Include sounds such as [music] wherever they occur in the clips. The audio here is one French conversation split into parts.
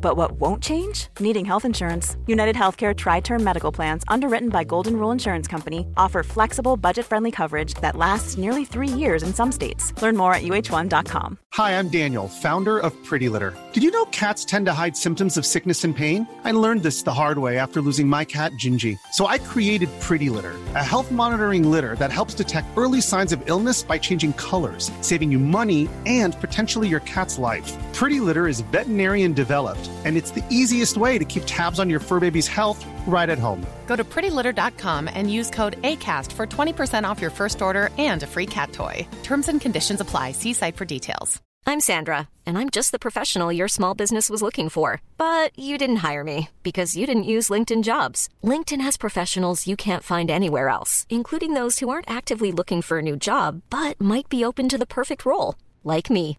But what won't change? Needing health insurance. United Healthcare Tri Term Medical Plans, underwritten by Golden Rule Insurance Company, offer flexible, budget friendly coverage that lasts nearly three years in some states. Learn more at uh1.com. Hi, I'm Daniel, founder of Pretty Litter. Did you know cats tend to hide symptoms of sickness and pain? I learned this the hard way after losing my cat, Gingy. So I created Pretty Litter, a health monitoring litter that helps detect early signs of illness by changing colors, saving you money and potentially your cat's life. Pretty Litter is veterinarian developed, and it's the easiest way to keep tabs on your fur baby's health right at home. Go to prettylitter.com and use code ACAST for 20% off your first order and a free cat toy. Terms and conditions apply. See site for details. I'm Sandra, and I'm just the professional your small business was looking for. But you didn't hire me because you didn't use LinkedIn jobs. LinkedIn has professionals you can't find anywhere else, including those who aren't actively looking for a new job but might be open to the perfect role, like me.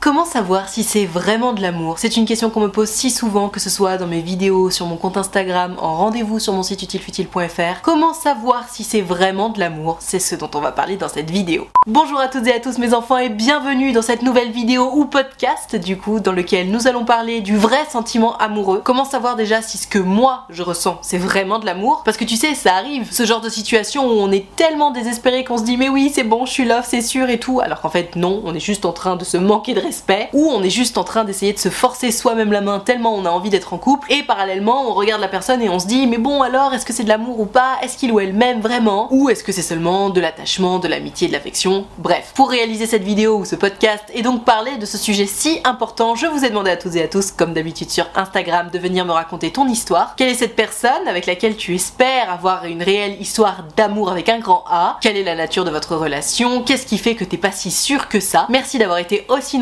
Comment savoir si c'est vraiment de l'amour? C'est une question qu'on me pose si souvent, que ce soit dans mes vidéos, sur mon compte Instagram, en rendez-vous sur mon site utilefutile.fr. Comment savoir si c'est vraiment de l'amour? C'est ce dont on va parler dans cette vidéo. Bonjour à toutes et à tous mes enfants et bienvenue dans cette nouvelle vidéo ou podcast du coup dans lequel nous allons parler du vrai sentiment amoureux. Comment savoir déjà si ce que moi je ressens c'est vraiment de l'amour? Parce que tu sais ça arrive, ce genre de situation où on est tellement désespéré qu'on se dit mais oui c'est bon je suis love c'est sûr et tout alors qu'en fait non on est juste en train de se manquer de respect ou on est juste en train d'essayer de se forcer soi-même la main tellement on a envie d'être en couple et parallèlement on regarde la personne et on se dit mais bon alors est-ce que c'est de l'amour ou pas? Est-ce qu'il ou elle m'aime vraiment? Ou est-ce que c'est seulement de l'attachement, de l'amitié, de l'affection? Bref, pour réaliser cette vidéo ou ce podcast et donc parler de ce sujet si important, je vous ai demandé à toutes et à tous, comme d'habitude sur Instagram, de venir me raconter ton histoire. Quelle est cette personne avec laquelle tu espères avoir une réelle histoire d'amour avec un grand A? Quelle est la nature de votre relation? Qu'est-ce qui fait que t'es pas si sûr que ça? Merci d'avoir été aussi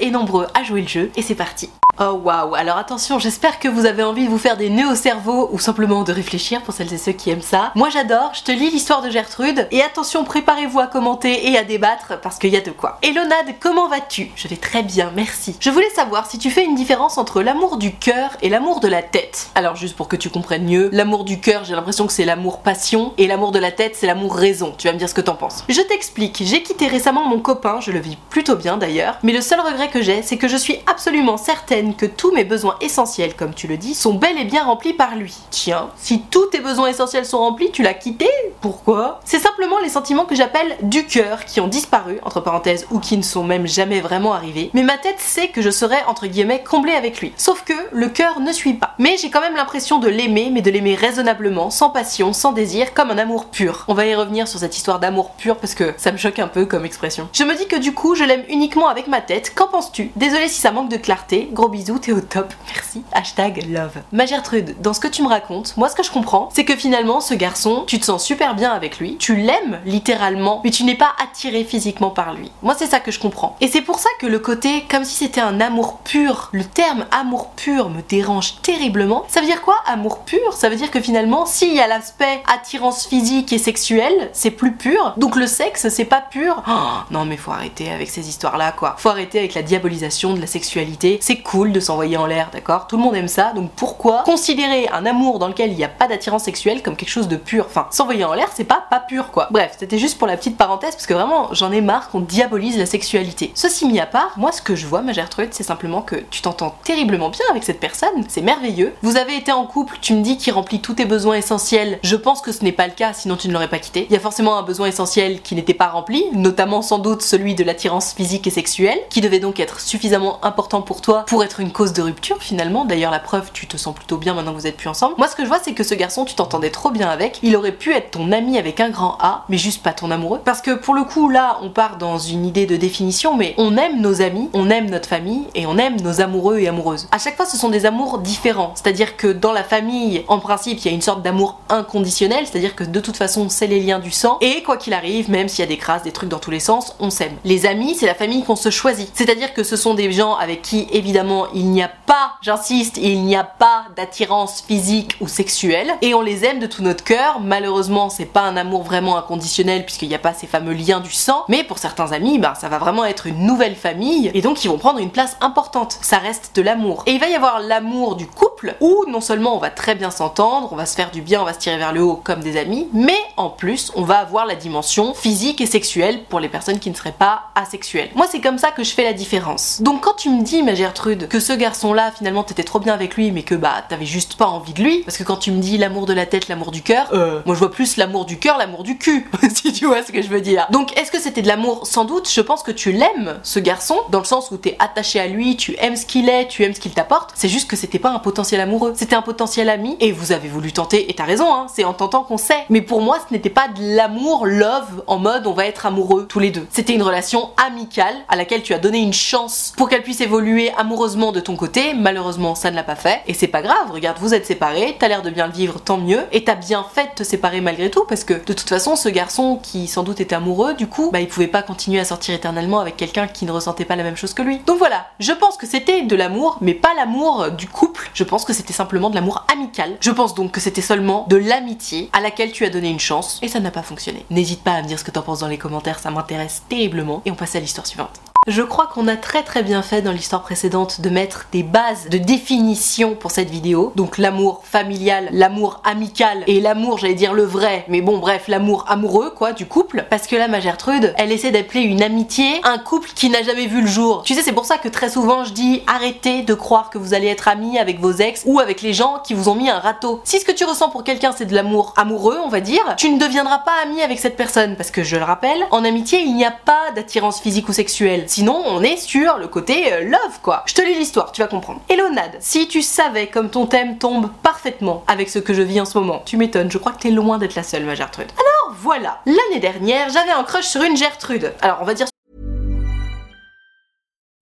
et nombreux à jouer le jeu et c'est parti. Oh waouh, alors attention, j'espère que vous avez envie de vous faire des nœuds au cerveau ou simplement de réfléchir pour celles et ceux qui aiment ça. Moi j'adore, je te lis l'histoire de Gertrude et attention, préparez-vous à commenter et à débattre parce qu'il y a de quoi. Elonade, comment vas-tu? Je vais très bien, merci. Je voulais savoir si tu fais une différence entre l'amour du cœur et l'amour de la tête. Alors juste pour que tu comprennes mieux, l'amour du cœur, j'ai l'impression que c'est l'amour passion et l'amour de la tête, c'est l'amour raison. Tu vas me dire ce que t'en penses. Je t'explique, j'ai quitté récemment mon copain, je le vis plutôt bien d'ailleurs, mais le seul regret que j'ai, c'est que je suis absolument certaine que tous mes besoins essentiels, comme tu le dis, sont bel et bien remplis par lui. Tiens, si tous tes besoins essentiels sont remplis, tu l'as quitté? Pourquoi? C'est simplement les sentiments que j'appelle du cœur qui ont disparu, entre parenthèses, ou qui ne sont même jamais vraiment arrivés. Mais ma tête sait que je serai, entre guillemets, comblée avec lui. Sauf que le cœur ne suit pas. Mais j'ai quand même l'impression de l'aimer, mais de l'aimer raisonnablement, sans passion, sans désir, comme un amour pur. On va y revenir sur cette histoire d'amour pur parce que ça me choque un peu comme expression. Je me dis que du coup, je l'aime uniquement avec ma tête. Qu'en penses-tu? Désolé si ça manque de clarté. Gros bisous, t'es au top. Merci. Hashtag love. Ma Gertrude, dans ce que tu me racontes, moi ce que je comprends, c'est que finalement, ce garçon, tu te sens super bien avec lui, tu l'aimes littéralement, mais tu n'es pas attiré physiquement par lui. Moi, c'est ça que je comprends. Et c'est pour ça que le côté, comme si c'était un amour pur, le terme amour pur me dérange terriblement. Ça veut dire quoi, amour pur? Ça veut dire que finalement, s'il y a l'aspect attirance physique et sexuelle, c'est plus pur. Donc le sexe, c'est pas pur. Oh, non, mais faut arrêter avec ces histoires-là, quoi. Faut arrêter avec la diabolisation de la sexualité. C'est cool de s'envoyer en l'air, d'accord? Tout le monde aime ça, donc pourquoi considérer un amour dans lequel il n'y a pas d'attirance sexuelle comme quelque chose de pur? Enfin, s'envoyer en l'air, c'est pas pas pur, quoi. Bref, c'était juste pour la petite parenthèse, parce que vraiment, j'en ai marre qu'on diabolise la sexualité. Ceci mis à part, moi, ce que je vois, ma Gertrude, c'est simplement que tu t'entends terriblement bien avec cette personne, c'est merveilleux. Vous avez été en couple, tu me dis qu'il remplit tous tes besoins essentiels. Je pense que ce n'est pas le cas, sinon tu ne l'aurais pas quitté. Il y a forcément un besoin essentiel qui n'était pas rempli, notamment sans doute celui de l'attirance physique et sexuelle, qui devait donc être suffisamment important pour toi pour être une cause de rupture finalement. D'ailleurs, la preuve, tu te sens plutôt bien maintenant que vous êtes plus ensemble. Moi, ce que je vois, c'est que ce garçon, tu t'entendais trop bien avec. Il aurait pu être ton ami avec un grand A, mais juste pas ton amoureux. Parce que pour le coup, là, on part dans une idée de définition, mais on aime nos amis, on aime notre famille et on aime nos amoureux et amoureuses. À chaque fois, ce sont des amours différents. C'est-à-dire que dans la famille, en principe, il y a une sorte d'amour inconditionnel, c'est-à-dire que de toute façon, c'est les liens du sang. Et quoi qu'il arrive, même s'il y a des crasses, des trucs dans tous les sens, on s'aime. Les amis, c'est la famille qu'on se choisit. C'est-à-dire que ce sont des gens avec qui, évidemment, il n'y a pas, j'insiste, il n'y a pas d'attirance physique ou sexuelle et on les aime de tout notre cœur. Malheureusement, c'est pas un amour vraiment inconditionnel puisqu'il n'y a pas ces fameux liens du sang, mais pour certains amis, bah, ça va vraiment être une nouvelle famille et donc ils vont prendre une place importante. Ça reste de l'amour. Et il va y avoir l'amour du couple où non seulement on va très bien s'entendre, on va se faire du bien, on va se tirer vers le haut comme des amis, mais en plus, on va avoir la dimension physique et sexuelle pour les personnes qui ne seraient pas asexuelles. Moi, c'est comme ça que je fais la différence. Donc quand tu me dis, ma Gertrude, que ce garçon-là, finalement, t'étais trop bien avec lui, mais que bah, t'avais juste pas envie de lui, parce que quand tu me dis l'amour de la tête, l'amour du cœur, euh, moi je vois plus l'amour du cœur, l'amour du cul, [laughs] si tu vois ce que je veux dire. Donc est-ce que c'était de l'amour? Sans doute, je pense que tu l'aimes, ce garçon, dans le sens où t'es attaché à lui, tu aimes ce qu'il est, tu aimes ce qu'il t'apporte, c'est juste que c'était pas un potentiel amoureux, c'était un potentiel ami, et vous avez voulu tenter, et t'as raison, hein, c'est en tentant qu'on sait. Mais pour moi, ce n'était pas de l'amour, love, en mode on va être amoureux tous les deux. C'était une relation amicale à laquelle tu as donné une chance pour qu'elle puisse évoluer amoureusement de ton côté. Malheureusement, ça ne l'a pas fait. Et c'est pas grave, regarde, vous êtes séparés, t'as l'air de bien le vivre, tant mieux. Et t'as bien fait de te séparer malgré tout, parce que de toute façon, ce garçon qui sans doute était amoureux, du coup, bah il pouvait pas continuer à sortir éternellement avec quelqu'un qui ne ressentait pas la même chose que lui. Donc voilà, je pense que c'était de l'amour, mais pas l'amour du couple. Je pense que c'était simplement de l'amour amical. Je pense donc que c'était seulement de l'amitié à laquelle tu as donné une chance et ça n'a pas fonctionné. N'hésite pas à me dire ce que t'en penses dans les commentaires, ça m'intéresse terriblement. Et on passe à l'histoire suivante. Je crois qu'on a très très bien fait dans l'histoire précédente de mettre des bases de définition pour cette vidéo. Donc l'amour familial, l'amour amical et l'amour, j'allais dire le vrai, mais bon bref, l'amour amoureux quoi du couple. Parce que là ma Gertrude, elle essaie d'appeler une amitié un couple qui n'a jamais vu le jour. Tu sais, c'est pour ça que très souvent je dis arrêtez de croire que vous allez être amis avec vos ex ou avec les gens qui vous ont mis un râteau. Si ce que tu ressens pour quelqu'un c'est de l'amour amoureux, on va dire, tu ne deviendras pas ami avec cette personne. Parce que je le rappelle, en amitié il n'y a pas d'attirance physique ou sexuelle. Sinon, on est sur le côté euh, love, quoi. Je te lis l'histoire, tu vas comprendre. Hello Nad, si tu savais comme ton thème tombe parfaitement avec ce que je vis en ce moment, tu m'étonnes, je crois que t'es loin d'être la seule, ma Gertrude. Alors voilà, l'année dernière, j'avais un crush sur une Gertrude. Alors on va dire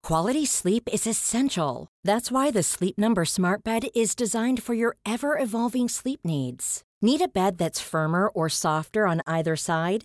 Quality sleep is essential. That's why the Sleep Number Smart Bed is designed for your ever evolving sleep needs. Need a bed that's firmer or softer on either side?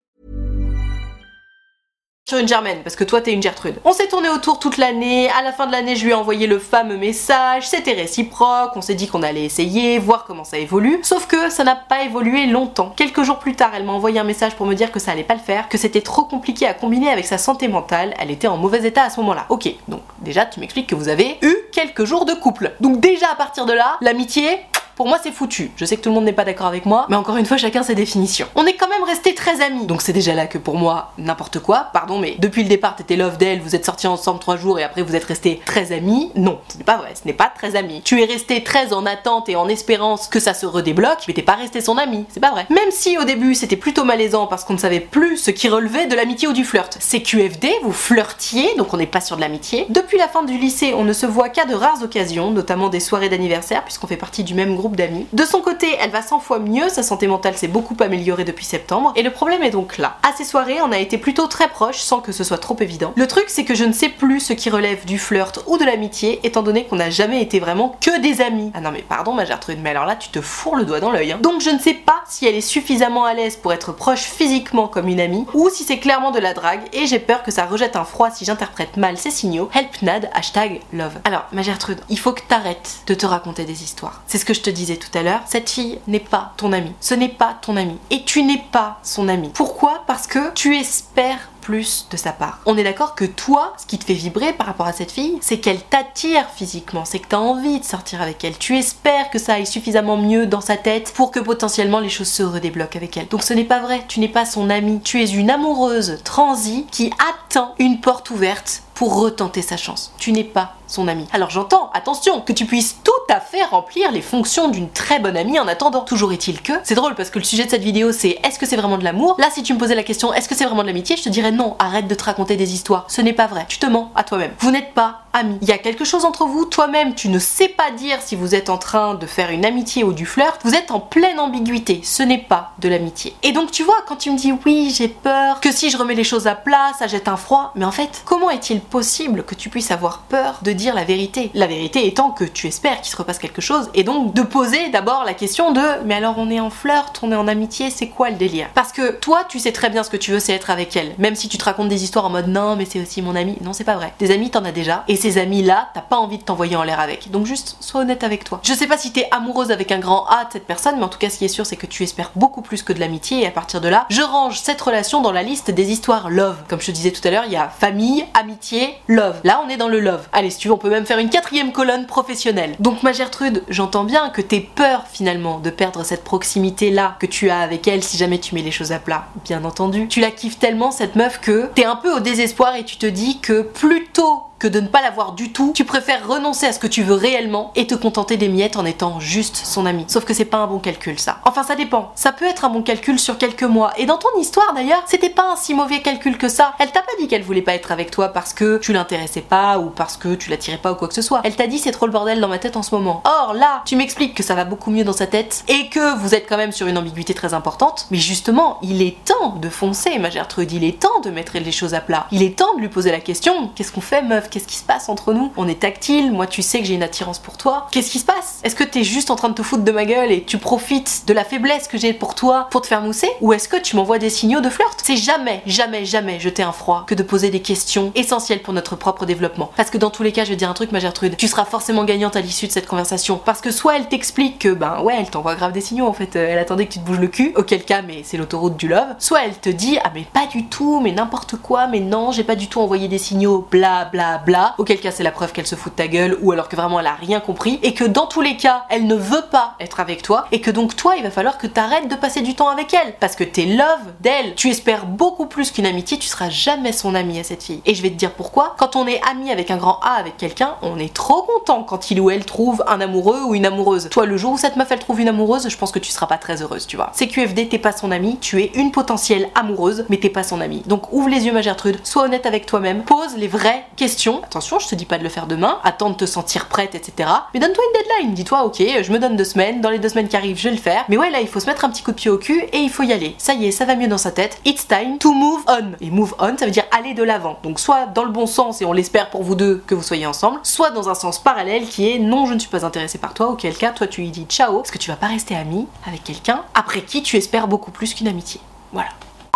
Sur une Germaine, parce que toi t'es une Gertrude. On s'est tourné autour toute l'année, à la fin de l'année je lui ai envoyé le fameux message, c'était réciproque, on s'est dit qu'on allait essayer, voir comment ça évolue, sauf que ça n'a pas évolué longtemps. Quelques jours plus tard, elle m'a envoyé un message pour me dire que ça allait pas le faire, que c'était trop compliqué à combiner avec sa santé mentale, elle était en mauvais état à ce moment-là. Ok, donc déjà tu m'expliques que vous avez eu quelques jours de couple. Donc déjà à partir de là, l'amitié, pour moi c'est foutu. Je sais que tout le monde n'est pas d'accord avec moi, mais encore une fois chacun ses définitions. On est quand même resté très amis, donc c'est déjà là que pour moi n'importe quoi, pardon, mais depuis le départ t'étais love d'elle, vous êtes sortis ensemble trois jours et après vous êtes restés très amis. Non, ce n'est pas vrai, ce n'est pas très ami. Tu es resté très en attente et en espérance que ça se redébloque, mais t'es pas resté son ami, c'est pas vrai. Même si au début c'était plutôt malaisant parce qu'on ne savait plus ce qui relevait de l'amitié ou du flirt. C'est QFD, vous flirtiez, donc on n'est pas sur de l'amitié. Depuis la fin du lycée, on ne se voit qu'à de rares occasions, notamment des soirées d'anniversaire puisqu'on fait partie du même groupe d'amis. De son côté, elle va 100 fois mieux, sa santé mentale s'est beaucoup améliorée depuis septembre, et le problème est donc là. À ces soirées, on a été plutôt très proches sans que ce soit trop évident. Le truc, c'est que je ne sais plus ce qui relève du flirt ou de l'amitié, étant donné qu'on n'a jamais été vraiment que des amis. Ah non mais pardon ma Gertrude, mais alors là tu te fourres le doigt dans l'œil. Hein. Donc je ne sais pas si elle est suffisamment à l'aise pour être proche physiquement comme une amie, ou si c'est clairement de la drague, et j'ai peur que ça rejette un froid si j'interprète mal ces signaux. Help Nad, hashtag love. Alors ma Gertrude, il faut que t'arrêtes de te raconter des histoires. C'est ce que je te disais tout à l'heure, cette fille n'est pas ton amie. Ce n'est pas ton amie. Et tu n'es pas son amie. Pourquoi? Parce que tu espères plus de sa part. On est d'accord que toi, ce qui te fait vibrer par rapport à cette fille, c'est qu'elle t'attire physiquement, c'est que tu as envie de sortir avec elle. Tu espères que ça aille suffisamment mieux dans sa tête pour que potentiellement les choses se redébloquent avec elle. Donc ce n'est pas vrai, tu n'es pas son amie, tu es une amoureuse transie qui attend une porte ouverte pour retenter sa chance. Tu n'es pas son ami. Alors j'entends, attention, que tu puisses tout à fait remplir les fonctions d'une très bonne amie en attendant. Toujours est-il que, c'est drôle parce que le sujet de cette vidéo c'est est-ce que c'est vraiment de l'amour? Là si tu me posais la question est-ce que c'est vraiment de l'amitié, je te dirais non, arrête de te raconter des histoires. Ce n'est pas vrai, tu te mens à toi-même. Vous n'êtes pas amis. Il y a quelque chose entre vous, toi-même tu ne sais pas dire si vous êtes en train de faire une amitié ou du flirt, vous êtes en pleine ambiguïté, ce n'est pas de l'amitié. Et donc tu vois, quand tu me dis oui j'ai peur, que si je remets les choses à plat, ça jette un froid, mais en fait, comment est-il possible que tu puisses avoir peur de dire la vérité La vérité étant que tu espères qu'il se repasse quelque chose, et donc de poser d'abord la question de mais alors on est en flirt, on est en amitié, c'est quoi le délire? Parce que toi tu sais très bien ce que tu veux, c'est être avec elle, même si tu te racontes des histoires en mode non mais c'est aussi mon ami, non c'est pas vrai. Des amis t'en as déjà, et ces amis-là, t'as pas envie de t'envoyer en l'air avec. Donc juste, sois honnête avec toi. Je sais pas si t'es amoureuse avec un grand A de cette personne, mais en tout cas, ce qui est sûr, c'est que tu espères beaucoup plus que de l'amitié, et à partir de là, je range cette relation dans la liste des histoires love. Comme je te disais tout à l'heure, il y a famille, amitié, love. Là, on est dans le love. Allez, si tu veux, on peut même faire une quatrième colonne professionnelle. Donc, ma Gertrude, j'entends bien que t'es peur finalement de perdre cette proximité-là que tu as avec elle si jamais tu mets les choses à plat. Bien entendu. Tu la kiffes tellement, cette meuf, que t'es un peu au désespoir et tu te dis que plutôt que de ne pas l'avoir du tout, tu préfères renoncer à ce que tu veux réellement et te contenter des miettes en étant juste son ami. Sauf que c'est pas un bon calcul ça. Enfin ça dépend. Ça peut être un bon calcul sur quelques mois. Et dans ton histoire d'ailleurs, c'était pas un si mauvais calcul que ça. Elle t'a pas dit qu'elle voulait pas être avec toi parce que tu l'intéressais pas ou parce que tu l'attirais pas ou quoi que ce soit. Elle t'a dit c'est trop le bordel dans ma tête en ce moment. Or là, tu m'expliques que ça va beaucoup mieux dans sa tête et que vous êtes quand même sur une ambiguïté très importante. Mais justement, il est temps de foncer, ma Gertrude. Il est temps de mettre les choses à plat. Il est temps de lui poser la question qu'est-ce qu'on fait meuf? Qu'est-ce qui se passe entre nous? On est tactile, moi tu sais que j'ai une attirance pour toi. Qu'est-ce qui se passe? Est-ce que t'es juste en train de te foutre de ma gueule et tu profites de la faiblesse que j'ai pour toi pour te faire mousser? Ou est-ce que tu m'envoies des signaux de flirt? C'est jamais, jamais, jamais jeter un froid que de poser des questions essentielles pour notre propre développement. Parce que dans tous les cas, je vais dire un truc, ma Gertrude, tu seras forcément gagnante à l'issue de cette conversation. Parce que soit elle t'explique que, ben ouais, elle t'envoie grave des signaux en fait, euh, elle attendait que tu te bouges le cul, auquel cas, mais c'est l'autoroute du love. Soit elle te dit, ah mais pas du tout, mais n'importe quoi, mais non, j'ai pas du tout envoyé des signaux, bla bla bla. Auquel cas, c'est la preuve qu'elle se fout de ta gueule, ou alors que vraiment elle a rien compris, et que dans tous les cas, elle ne veut pas être avec toi, et que donc toi, il va falloir que t'arrêtes de passer du temps avec elle. Parce que t'es love d'elle. Tu espères beaucoup plus qu'une amitié, tu seras jamais son ami à cette fille. Et je vais te dire pourquoi. Quand on est ami avec un grand A avec quelqu'un, on est trop content quand il ou elle trouve un amoureux ou une amoureuse. Toi, le jour où cette meuf elle trouve une amoureuse, je pense que tu seras pas très heureuse, tu vois. CQFD, t'es pas son ami, tu es une potentielle amoureuse, mais t'es pas son ami. Donc ouvre les yeux, ma Gertrude, sois honnête avec toi-même, pose les vraies questions. Attention, je te dis pas de le faire demain, attends de te sentir prête, etc. Mais donne-toi une deadline, dis-toi, ok, je me donne deux semaines, dans les deux semaines qui arrivent, je vais le faire. Mais ouais, là, il faut se mettre un petit coup de pied au cul et il faut y aller. Ça y est, ça va mieux dans sa tête. It's time to move on. Et move on, ça veut dire aller de l'avant. Donc soit dans le bon sens et on l'espère pour vous deux que vous soyez ensemble, soit dans un sens parallèle qui est non, je ne suis pas intéressée par toi, auquel cas, toi tu lui dis ciao, parce que tu vas pas rester ami avec quelqu'un après qui tu espères beaucoup plus qu'une amitié. Voilà.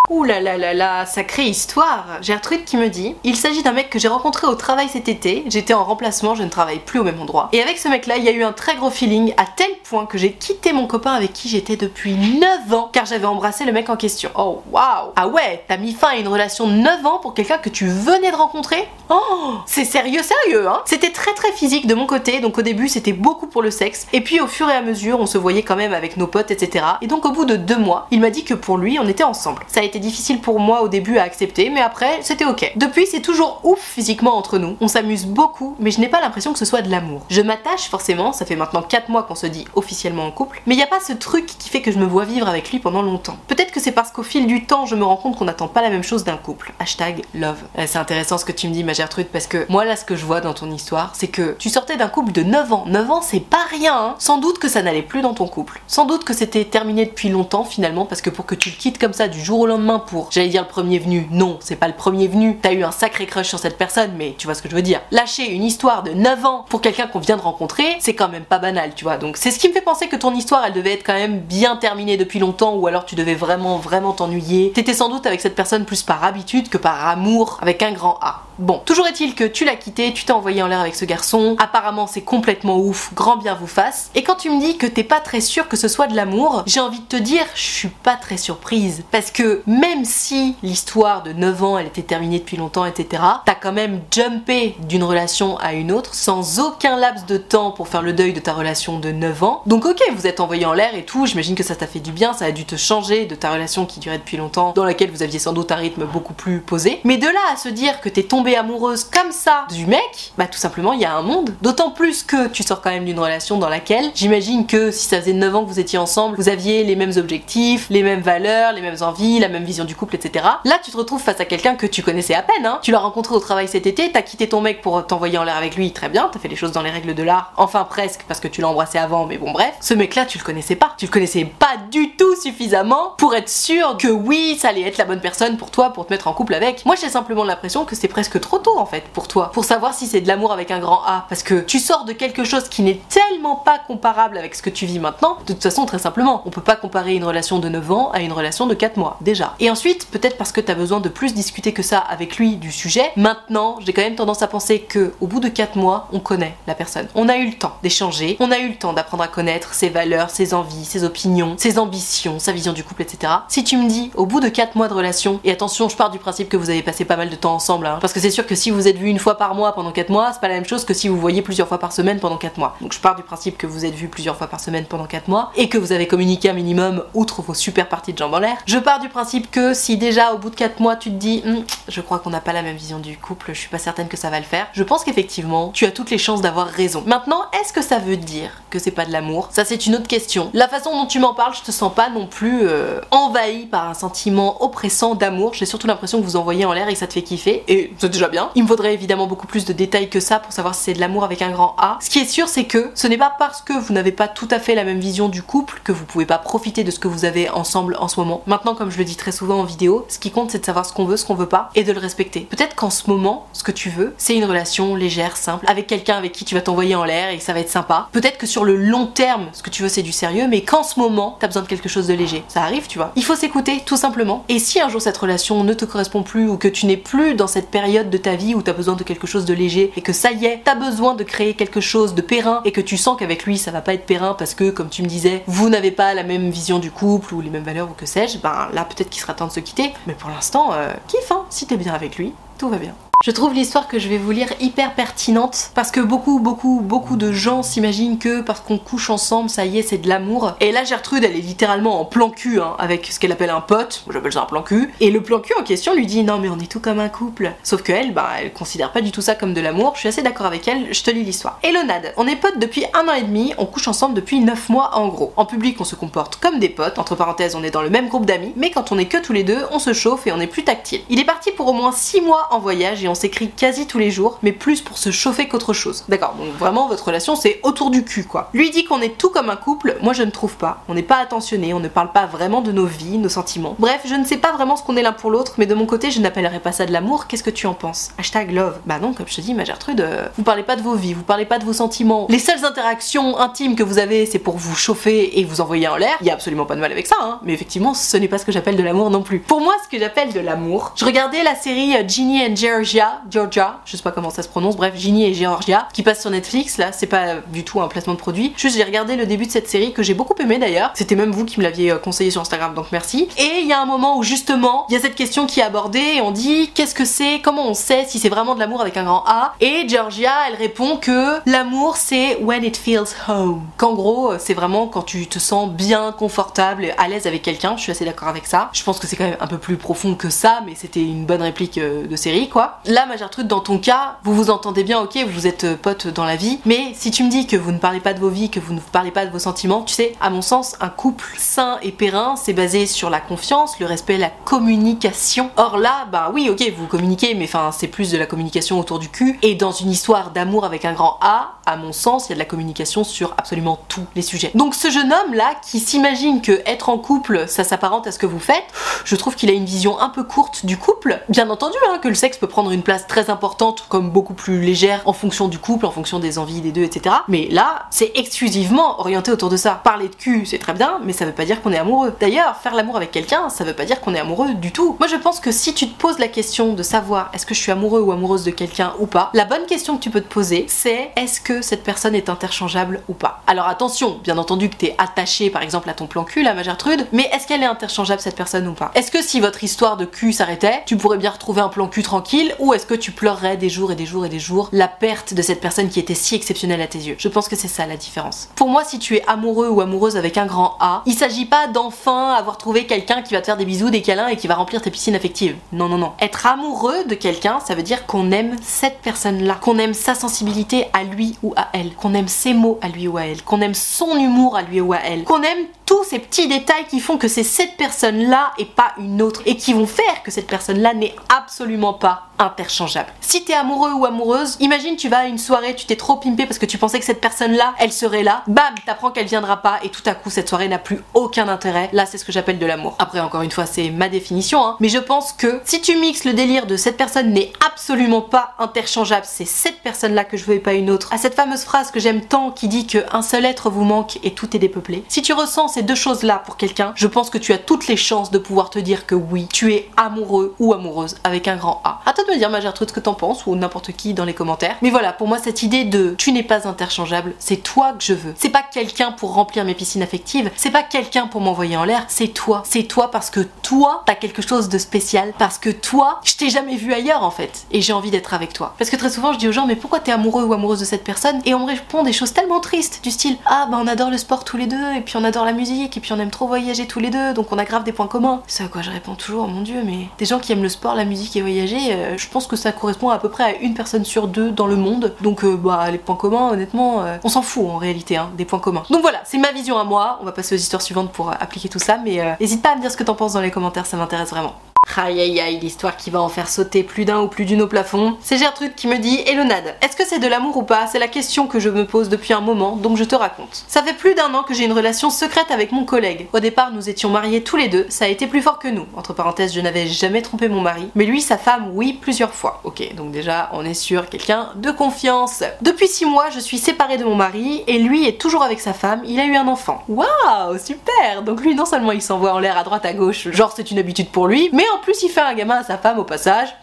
Ouh là là là là, sacrée histoire Gertrude qui me dit Il s'agit d'un mec que j'ai rencontré au travail cet été, j'étais en remplacement, je ne travaille plus au même endroit. Et avec ce mec là, il y a eu un très gros feeling à tel point que j'ai quitté mon copain avec qui j'étais depuis 9 ans car j'avais embrassé le mec en question. Oh waouh Ah ouais, t'as mis fin à une relation de 9 ans pour quelqu'un que tu venais de rencontrer? Oh C'est sérieux, sérieux hein C'était très très physique de mon côté, donc au début c'était beaucoup pour le sexe, et puis au fur et à mesure on se voyait quand même avec nos potes, etc. Et donc au bout de deux mois, il m'a dit que pour lui on était ensemble. Difficile pour moi au début à accepter, mais après c'était ok. Depuis c'est toujours ouf physiquement entre nous, on s'amuse beaucoup, mais je n'ai pas l'impression que ce soit de l'amour. Je m'attache forcément, ça fait maintenant 4 mois qu'on se dit officiellement en couple, mais il n'y a pas ce truc qui fait que je me vois vivre avec lui pendant longtemps. Peut-être que c'est parce qu'au fil du temps je me rends compte qu'on n'attend pas la même chose d'un couple. Hashtag love. Euh, C'est intéressant ce que tu me dis ma Gertrude parce que moi là ce que je vois dans ton histoire c'est que tu sortais d'un couple de 9 ans. 9 ans c'est pas rien hein. Sans doute que ça n'allait plus dans ton couple. Sans doute que c'était terminé depuis longtemps finalement parce que pour que tu le quittes comme ça du jour au lendemain pour, j'allais dire le premier venu, non c'est pas le premier venu. T'as eu un sacré crush sur cette personne mais tu vois ce que je veux dire. Lâcher une histoire de 9 ans pour quelqu'un qu'on vient de rencontrer c'est quand même pas banal tu vois. Donc c'est ce qui me fait penser que ton histoire elle devait être quand même bien terminée depuis longtemps ou alors tu devais vraiment vraiment t'ennuyer. T'étais sans doute avec cette personne plus par habitude que par amour avec un grand A. Bon, toujours est-il que tu l'as quitté, tu t'es envoyé en l'air avec ce garçon, apparemment c'est complètement ouf, grand bien vous fasse, et quand tu me dis que t'es pas très sûr que ce soit de l'amour, j'ai envie de te dire, je suis pas très surprise, parce que même si l'histoire de 9 ans elle était terminée depuis longtemps, etc., t'as quand même jumpé d'une relation à une autre sans aucun laps de temps pour faire le deuil de ta relation de 9 ans. Donc ok, vous êtes envoyé en l'air et tout, j'imagine que ça t'a fait du bien, ça a dû te changer de ta relation qui durait depuis longtemps, dans laquelle vous aviez sans doute un rythme beaucoup plus posé. Mais de là à se dire que t'es amoureuse comme ça du mec, bah tout simplement il y a un monde. D'autant plus que tu sors quand même d'une relation dans laquelle j'imagine que si ça faisait 9 ans que vous étiez ensemble, vous aviez les mêmes objectifs, les mêmes valeurs, les mêmes envies, la même vision du couple, etc. Là tu te retrouves face à quelqu'un que tu connaissais à peine, hein. Tu l'as rencontré au travail cet été, t'as quitté ton mec pour t'envoyer en l'air avec lui, très bien, t'as fait les choses dans les règles de l'art, enfin presque parce que tu l'as embrassé avant, mais bon bref. Ce mec-là tu le connaissais pas, tu le connaissais pas du tout suffisamment pour être sûr que oui ça allait être la bonne personne pour toi pour te mettre en couple avec. Moi j'ai simplement l'impression que c'est presque trop tôt en fait pour toi, pour savoir si c'est de l'amour avec un grand A, parce que tu sors de quelque chose qui n'est tellement pas comparable avec ce que tu vis maintenant. De toute façon très simplement, on peut pas comparer une relation de 9 ans à une relation de 4 mois déjà. Et ensuite peut-être parce que t'as besoin de plus discuter que ça avec lui du sujet. Maintenant j'ai quand même tendance à penser que au bout de 4 mois on connaît la personne. On a eu le temps d'échanger, on a eu le temps d'apprendre à connaître ses valeurs, ses envies, ses opinions, ses ambitions, sa vision du couple, etc. Si tu me dis au bout de 4 mois de relation, et attention je pars du principe que vous avez passé pas mal de temps ensemble, hein, parce que c'est sûr que si vous êtes vu une fois par mois pendant 4 mois, c'est pas la même chose que si vous voyez plusieurs fois par semaine pendant 4 mois. Donc je pars du principe que vous êtes vu plusieurs fois par semaine pendant 4 mois, et que vous avez communiqué un minimum outre vos super parties de jambes en l'air. Je pars du principe que si déjà au bout de 4 mois tu te dis Hum, je crois qu'on n'a pas la même vision du couple, je suis pas certaine que ça va le faire, je pense qu'effectivement tu as toutes les chances d'avoir raison. Maintenant, est-ce que ça veut dire que c'est pas de l'amour? Ça c'est une autre question. La façon dont tu m'en parles, je te sens pas non plus euh, envahi par un sentiment oppressant d'amour. J'ai surtout l'impression que vous envoyez en l'air et que ça te fait kiffer. Et bien. Il me faudrait évidemment beaucoup plus de détails que ça pour savoir si c'est de l'amour avec un grand A. Ce qui est sûr, c'est que ce n'est pas parce que vous n'avez pas tout à fait la même vision du couple que vous pouvez pas profiter de ce que vous avez ensemble en ce moment. Maintenant, comme je le dis très souvent en vidéo, ce qui compte c'est de savoir ce qu'on veut, ce qu'on veut pas et de le respecter. Peut-être qu'en ce moment, ce que tu veux, c'est une relation légère, simple, avec quelqu'un avec qui tu vas t'envoyer en l'air et que ça va être sympa. Peut-être que sur le long terme, ce que tu veux c'est du sérieux, mais qu'en ce moment, t'as besoin de quelque chose de léger. Ça arrive, tu vois. Il faut s'écouter, tout simplement. Et si un jour cette relation ne te correspond plus ou que tu n'es plus dans cette période de ta vie où t'as besoin de quelque chose de léger et que ça y est, t'as besoin de créer quelque chose de périn et que tu sens qu'avec lui ça va pas être périn parce que, comme tu me disais, vous n'avez pas la même vision du couple ou les mêmes valeurs ou que sais-je, ben là peut-être qu'il sera temps de se quitter. Mais pour l'instant, euh, kiffe, hein. Si t'es bien avec lui, tout va bien. Je trouve l'histoire que je vais vous lire hyper pertinente parce que beaucoup, beaucoup, beaucoup de gens s'imaginent que parce qu'on couche ensemble, ça y est, c'est de l'amour. Et là, Gertrude, elle est littéralement en plan cul hein, avec ce qu'elle appelle un pote. J'appelle ça un plan cul. Et le plan cul en question lui dit non, mais on est tout comme un couple. Sauf que elle, bah, elle considère pas du tout ça comme de l'amour. Je suis assez d'accord avec elle. Je te lis l'histoire. Hello Nad, on est potes depuis un an et demi. On couche ensemble depuis 9 mois en gros. En public, on se comporte comme des potes. Entre parenthèses, on est dans le même groupe d'amis. Mais quand on est que tous les deux, on se chauffe et on est plus tactile. Il est parti pour au moins 6 mois en voyage et on s'écrit quasi tous les jours, mais plus pour se chauffer qu'autre chose. D'accord, donc vraiment votre relation c'est autour du cul quoi. Lui dit qu'on est tout comme un couple, moi je ne trouve pas. On n'est pas attentionné, on ne parle pas vraiment de nos vies, nos sentiments. Bref, je ne sais pas vraiment ce qu'on est l'un pour l'autre, mais de mon côté je n'appellerais pas ça de l'amour, qu'est-ce que tu en penses? Hashtag love. Bah non, comme je te dis, ma Gertrude, euh, vous parlez pas de vos vies, vous parlez pas de vos sentiments. Les seules interactions intimes que vous avez, c'est pour vous chauffer et vous envoyer en l'air. Il y a absolument pas de mal avec ça, hein. Mais effectivement, ce n'est pas ce que j'appelle de l'amour non plus. Pour moi, ce que j'appelle de l'amour, je regardais la série euh, Ginny and Georgia, Georgia, je sais pas comment ça se prononce, bref, Ginny et Georgia, qui passe sur Netflix, là, c'est pas du tout un placement de produit. Juste, j'ai regardé le début de cette série que j'ai beaucoup aimé d'ailleurs. C'était même vous qui me l'aviez euh, conseillé sur Instagram, donc merci. Et il y a un moment où justement, il y a cette question qui est abordée et on dit qu'est-ce que c'est, comment on sait si c'est vraiment de l'amour avec un grand A? Et Georgia, elle répond que l'amour c'est when it feels home. Qu'en gros, c'est vraiment quand tu te sens bien, confortable, à l'aise avec quelqu'un. Je suis assez d'accord avec ça. Je pense que c'est quand même un peu plus profond que ça, mais c'était une bonne réplique euh, de série quoi. Là, ma Gertrude, dans ton cas, vous vous entendez bien, ok, vous êtes euh, potes dans la vie, mais si tu me dis que vous ne parlez pas de vos vies, que vous ne parlez pas de vos sentiments, tu sais, à mon sens, un couple sain et périn, c'est basé sur la confiance, le respect, la communication. Or là, bah oui, ok, vous communiquez, mais enfin, c'est plus de la communication autour du cul. Et dans une histoire d'amour avec un grand A, à mon sens, il y a de la communication sur absolument tous les sujets. Donc ce jeune homme là, qui s'imagine que être en couple, ça s'apparente à ce que vous faites, je trouve qu'il a une vision un peu courte du couple. Bien entendu, hein, que le sexe peut prendre une place très importante, comme beaucoup plus légère en fonction du couple, en fonction des envies des deux, etc. Mais là, c'est exclusivement orienté autour de ça. Parler de cul, c'est très bien, mais ça veut pas dire qu'on est amoureux. D'ailleurs, faire l'amour avec quelqu'un, ça veut pas dire qu'on est amoureux du tout. Moi, je pense que si tu te poses la question de savoir est-ce que je suis amoureux ou amoureuse de quelqu'un ou pas, la bonne question que tu peux te poser, c'est est-ce que cette personne est interchangeable ou pas? Alors attention, bien entendu que t'es attaché par exemple à ton plan cul, la ma Gertrude, mais est-ce qu'elle est interchangeable cette personne ou pas? Est-ce que si votre histoire de cul s'arrêtait, tu pourrais bien retrouver un plan cul tranquille ou est-ce que tu pleurerais des jours et des jours et des jours la perte de cette personne qui était si exceptionnelle à tes yeux? Je pense que c'est ça la différence. Pour moi, si tu es amoureux ou amoureuse avec un grand A, il s'agit pas d'enfin avoir trouvé quelqu'un qui va te faire des bisous, des câlins et qui va remplir tes piscines affectives. Non, non, non. Être amoureux de quelqu'un, ça veut dire qu'on aime cette personne-là, qu'on aime sa sensibilité à lui ou à elle, qu'on aime ses mots à lui ou à elle, qu'on aime son humour à lui ou à elle, qu'on aime tous ces petits détails qui font que c'est cette personne-là et pas une autre et qui vont faire que cette personne-là n'est absolument pas interchangeable. Si t'es amoureux ou amoureuse, imagine tu vas à une soirée, tu t'es trop pimpé parce que tu pensais que cette personne-là, elle serait là, bam, t'apprends qu'elle viendra pas et tout à coup cette soirée n'a plus aucun intérêt. Là, c'est ce que j'appelle de l'amour. Après, encore une fois, c'est ma définition, hein. mais je pense que si tu mixes le délire de cette personne n'est absolument pas interchangeable, c'est cette personne-là que je veux et pas une autre, à cette fameuse phrase que j'aime tant qui dit que un seul être vous manque et tout est dépeuplé. Si tu ressens ces deux choses-là pour quelqu'un, je pense que tu as toutes les chances de pouvoir te dire que oui, tu es amoureux ou amoureuse avec un grand A. À toi de me dire, ma Gertrude, ce que t'en penses ou n'importe qui dans les commentaires. Mais voilà, pour moi, cette idée de tu n'es pas interchangeable, c'est toi que je veux. C'est pas quelqu'un pour remplir mes piscines affectives, c'est pas quelqu'un pour m'envoyer en l'air, c'est toi. C'est toi parce que toi, t'as quelque chose de spécial, parce que toi, je t'ai jamais vu ailleurs en fait, et j'ai envie d'être avec toi. Parce que très souvent, je dis aux gens, mais pourquoi t'es amoureux ou amoureuse de cette personne? Et on me répond des choses tellement tristes, du style, ah bah on adore le sport tous les deux, et puis on adore la musique, et puis on aime trop voyager tous les deux, donc on a grave des points communs. C'est à quoi je réponds toujours, mon dieu, mais des gens qui aiment le sport, la musique et voyager, euh, je pense que ça correspond à peu près à une personne sur deux dans le monde. Donc euh, bah les points communs, honnêtement, euh, on s'en fout en réalité, hein, des points communs. Donc voilà, c'est ma vision à moi. On va passer aux histoires suivantes pour appliquer tout ça, mais n'hésite pas à me dire ce que t'en penses dans les commentaires, ça m'intéresse vraiment. Aïe aïe aïe, l'histoire qui va en faire sauter plus d'un ou plus d'une au plafond. C'est Gertrude qui me dit Elonade, est-ce que c'est de l'amour ou pas? C'est la question que je me pose depuis un moment, donc je te raconte. Ça fait plus d'un an que j'ai une relation secrète avec mon collègue. Au départ, nous étions mariés tous les deux, ça a été plus fort que nous. Entre parenthèses, je n'avais jamais trompé mon mari, mais lui, sa femme, oui, plusieurs fois. Ok, donc déjà, on est sur quelqu'un de confiance. Depuis 6 mois, je suis séparée de mon mari et lui est toujours avec sa femme, il a eu un enfant. Waouh, super Donc lui, non seulement il s'envoie en l'air à droite à gauche, genre c'est une habitude pour lui, mais en plus il fait un gamin à sa femme au passage.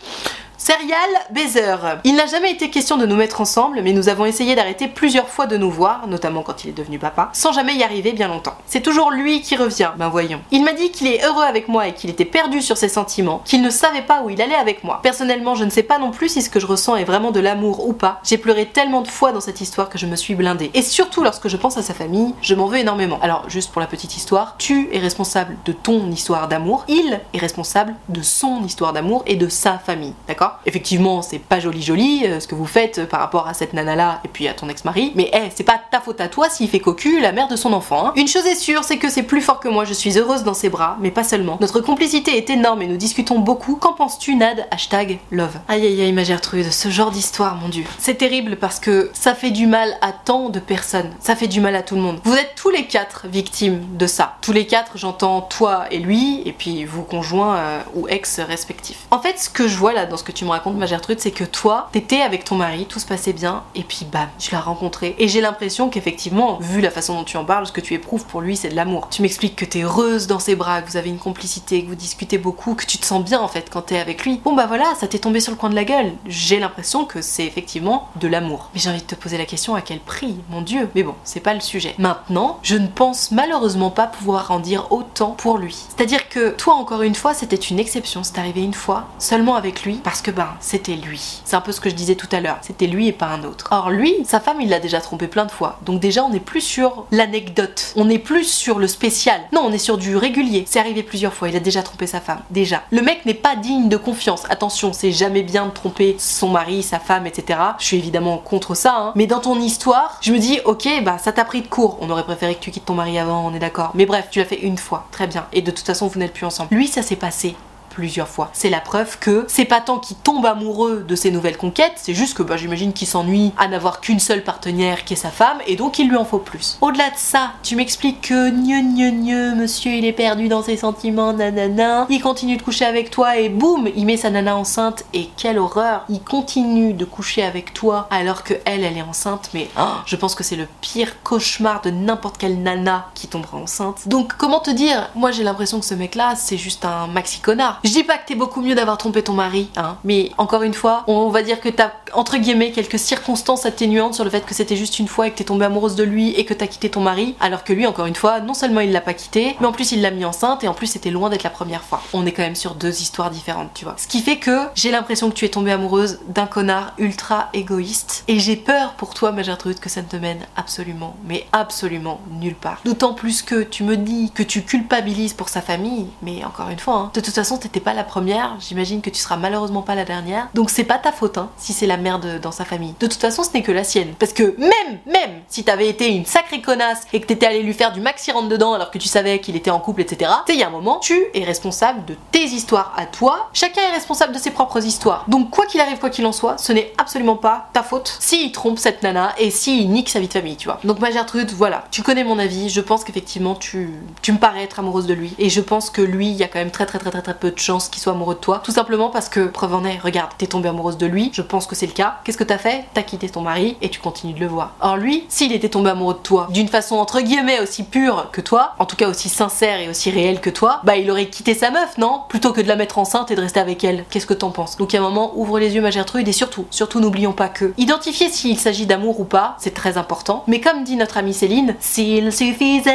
Serial Baiser. Il n'a jamais été question de nous mettre ensemble, mais nous avons essayé d'arrêter plusieurs fois de nous voir, notamment quand il est devenu papa, sans jamais y arriver bien longtemps. C'est toujours lui qui revient, ben voyons. Il m'a dit qu'il est heureux avec moi et qu'il était perdu sur ses sentiments, qu'il ne savait pas où il allait avec moi. Personnellement, je ne sais pas non plus si ce que je ressens est vraiment de l'amour ou pas. J'ai pleuré tellement de fois dans cette histoire que je me suis blindée. Et surtout lorsque je pense à sa famille, je m'en veux énormément. Alors, juste pour la petite histoire, tu es responsable de ton histoire d'amour, il est responsable de son histoire d'amour et de sa famille, d'accord? Effectivement, c'est pas joli joli euh, ce que vous faites euh, par rapport à cette nana là et puis à ton ex-mari, mais hey, c'est pas ta faute à toi s'il fait cocu la mère de son enfant. Hein. Une chose est sûre, c'est que c'est plus fort que moi, je suis heureuse dans ses bras, mais pas seulement. Notre complicité est énorme et nous discutons beaucoup. Qu'en penses-tu, Nad? Hashtag love. Aïe aïe aïe, ma Gertrude, ce genre d'histoire, mon dieu. C'est terrible parce que ça fait du mal à tant de personnes. Ça fait du mal à tout le monde. Vous êtes tous les quatre victimes de ça. Tous les quatre, j'entends toi et lui, et puis vos conjoints euh, ou ex respectifs. En fait, ce que je vois là dans ce que tu me racontes, ma Gertrude, c'est que toi, t'étais avec ton mari, tout se passait bien, et puis bam, tu l'as rencontré. Et j'ai l'impression qu'effectivement, vu la façon dont tu en parles, ce que tu éprouves pour lui, c'est de l'amour. Tu m'expliques que t'es heureuse dans ses bras, que vous avez une complicité, que vous discutez beaucoup, que tu te sens bien en fait quand t'es avec lui. Bon bah voilà, ça t'est tombé sur le coin de la gueule. J'ai l'impression que c'est effectivement de l'amour. Mais j'ai envie de te poser la question à quel prix, mon dieu? Mais bon, c'est pas le sujet. Maintenant, je ne pense malheureusement pas pouvoir en dire autant pour lui. C'est-à-dire que toi, encore une fois, c'était une exception. C'est arrivé une fois, seulement avec lui, parce que ben, c'était lui. C'est un peu ce que je disais tout à l'heure. C'était lui et pas un autre. Or, lui, sa femme, il l'a déjà trompé plein de fois. Donc déjà, on n'est plus sur l'anecdote. On n'est plus sur le spécial. Non, on est sur du régulier. C'est arrivé plusieurs fois. Il a déjà trompé sa femme. Déjà. Le mec n'est pas digne de confiance. Attention, c'est jamais bien de tromper son mari, sa femme, etc. Je suis évidemment contre ça. Hein. Mais dans ton histoire, je me dis, ok, bah ça t'a pris de court. On aurait préféré que tu quittes ton mari avant, on est d'accord. Mais bref, tu l'as fait une fois. Très bien. Et de toute façon, vous n'êtes plus ensemble. Lui, ça s'est passé plusieurs fois. C'est la preuve que c'est pas tant qu'il tombe amoureux de ses nouvelles conquêtes, c'est juste que bah, j'imagine qu'il s'ennuie à n'avoir qu'une seule partenaire qui est sa femme et donc il lui en faut plus. Au-delà de ça, tu m'expliques que gneu gneu gneu, monsieur il est perdu dans ses sentiments, nanana, il continue de coucher avec toi et boum, il met sa nana enceinte et quelle horreur, il continue de coucher avec toi alors que elle, elle est enceinte, mais oh, je pense que c'est le pire cauchemar de n'importe quelle nana qui tombera enceinte. Donc comment te dire, moi j'ai l'impression que ce mec là c'est juste un maxi connard. Je dis pas que t'es beaucoup mieux d'avoir trompé ton mari, hein, mais encore une fois, on va dire que t'as entre guillemets quelques circonstances atténuantes sur le fait que c'était juste une fois et que t'es tombée amoureuse de lui et que t'as quitté ton mari, alors que lui encore une fois, non seulement il l'a pas quitté, mais en plus il l'a mis enceinte et en plus c'était loin d'être la première fois. On est quand même sur deux histoires différentes, tu vois. Ce qui fait que j'ai l'impression que tu es tombée amoureuse d'un connard ultra égoïste et j'ai peur pour toi ma Gertrude que ça ne te mène absolument, mais absolument nulle part. D'autant plus que tu me dis que tu culpabilises pour sa famille, mais encore une fois, hein, de toute façon t'étais pas la première, j'imagine que tu seras malheureusement pas la dernière, donc c'est pas ta faute hein, si c'est la merde dans sa famille. De toute façon ce n'est que la sienne, parce que même, même si t'avais été une sacrée connasse et que t'étais allé lui faire du maxi rentre dedans alors que tu savais qu'il était en couple, etc., tu sais, il y a un moment, tu es responsable de tes histoires à toi, chacun est responsable de ses propres histoires. Donc quoi qu'il arrive, quoi qu'il en soit, ce n'est absolument pas ta faute s'il trompe cette nana et s'il nique sa vie de famille, tu vois. Donc ma Gertrude, voilà, tu connais mon avis, je pense qu'effectivement tu, tu me parais être amoureuse de lui et je pense que lui, il y a quand même très très très très très peu de chances qu'il soit amoureux de toi, tout simplement parce que, preuve en est, regarde, t'es tombée amoureuse de lui, je pense que c'est le cas. Qu'est-ce que t'as fait? T'as quitté ton mari et tu continues de le voir. Or lui, s'il était tombé amoureux de toi d'une façon entre guillemets aussi pure que toi, en tout cas aussi sincère et aussi réelle que toi, bah il aurait quitté sa meuf, non? Plutôt que de la mettre enceinte et de rester avec elle. Qu'est-ce que t'en penses? Donc à un moment, ouvre les yeux ma Gertrude et surtout, surtout n'oublions pas que identifier s'il s'agit d'amour ou pas, c'est très important. Mais comme dit notre amie Céline, s'il suffisait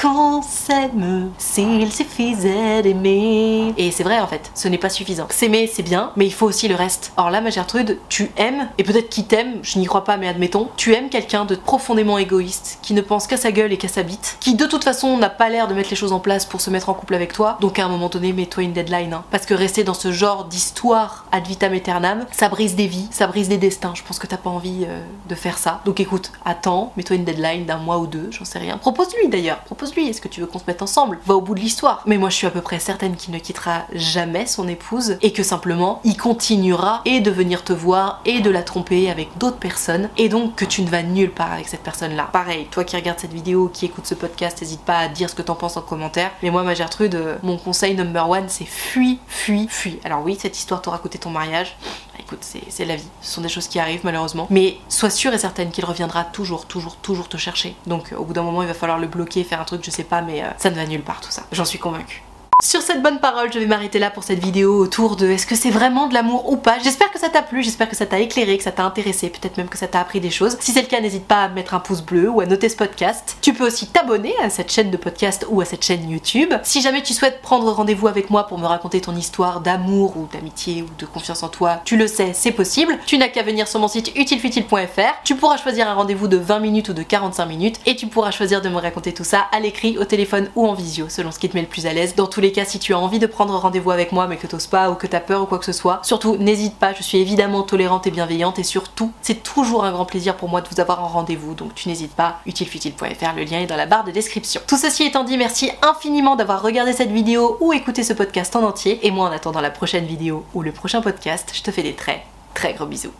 qu'on s'aime, s'il suffisait d'aimer. Et c'est vrai en fait, ce n'est pas suffisant. S'aimer c'est bien, mais il faut aussi le reste. Or là ma Gertrude, tu aimes, et peut-être qu'il t'aime, je n'y crois pas mais admettons, tu aimes quelqu'un de profondément égoïste, qui ne pense qu'à sa gueule et qu'à sa bite, qui de toute façon n'a pas l'air de mettre les choses en place pour se mettre en couple avec toi, donc à un moment donné mets-toi une deadline. Hein. Parce que rester dans ce genre d'histoire ad vitam aeternam, ça brise des vies, ça brise des destins. Je pense que t'as pas envie euh, de faire ça. Donc écoute, attends, mets-toi une deadline d'un mois ou deux, j'en sais rien. Propose-lui d'ailleurs, propose-lui, est-ce que tu veux qu'on se mette ensemble? Va au bout de l'histoire. Mais moi je suis à peu près certaine qu'il ne quittera jamais son épouse et que simplement il continuera et de venir te voir et de la tromper avec d'autres personnes et donc que tu ne vas nulle part avec cette personne-là. Pareil, toi qui regardes cette vidéo, qui écoute ce podcast, n'hésite pas à dire ce que t'en penses en commentaire. Mais moi ma Gertrude, euh, mon conseil number one c'est fuis, fuis, fuis. Alors oui, cette histoire t'aura coûté ton mariage. Bah, écoute, c'est la vie. Ce sont des choses qui arrivent malheureusement. Mais sois sûre et certaine qu'il reviendra toujours, toujours, toujours te chercher. Donc au bout d'un moment, il va falloir le bloquer, faire un truc, je sais pas, mais euh, ça ne va nulle part tout ça. J'en suis convaincue. Sur cette bonne parole, je vais m'arrêter là pour cette vidéo autour de est-ce que c'est vraiment de l'amour ou pas. J'espère que ça t'a plu, j'espère que ça t'a éclairé, que ça t'a intéressé, peut-être même que ça t'a appris des choses. Si c'est le cas, n'hésite pas à mettre un pouce bleu ou à noter ce podcast. Tu peux aussi t'abonner à cette chaîne de podcast ou à cette chaîne YouTube. Si jamais tu souhaites prendre rendez-vous avec moi pour me raconter ton histoire d'amour ou d'amitié ou de confiance en toi, tu le sais, c'est possible. Tu n'as qu'à venir sur mon site utilefutile.fr. Tu pourras choisir un rendez-vous de 20 minutes ou de 45 minutes et tu pourras choisir de me raconter tout ça à l'écrit, au téléphone ou en visio, selon ce qui te met le plus à l'aise. Dans tous cas, si tu as envie de prendre rendez-vous avec moi mais que t'oses pas ou que t'as peur ou quoi que ce soit, surtout n'hésite pas, je suis évidemment tolérante et bienveillante et surtout c'est toujours un grand plaisir pour moi de vous avoir en rendez-vous donc tu n'hésites pas, utilefutile.fr, le lien est dans la barre de description. Tout ceci étant dit, merci infiniment d'avoir regardé cette vidéo ou écouté ce podcast en entier et moi en attendant la prochaine vidéo ou le prochain podcast, je te fais des très très gros bisous.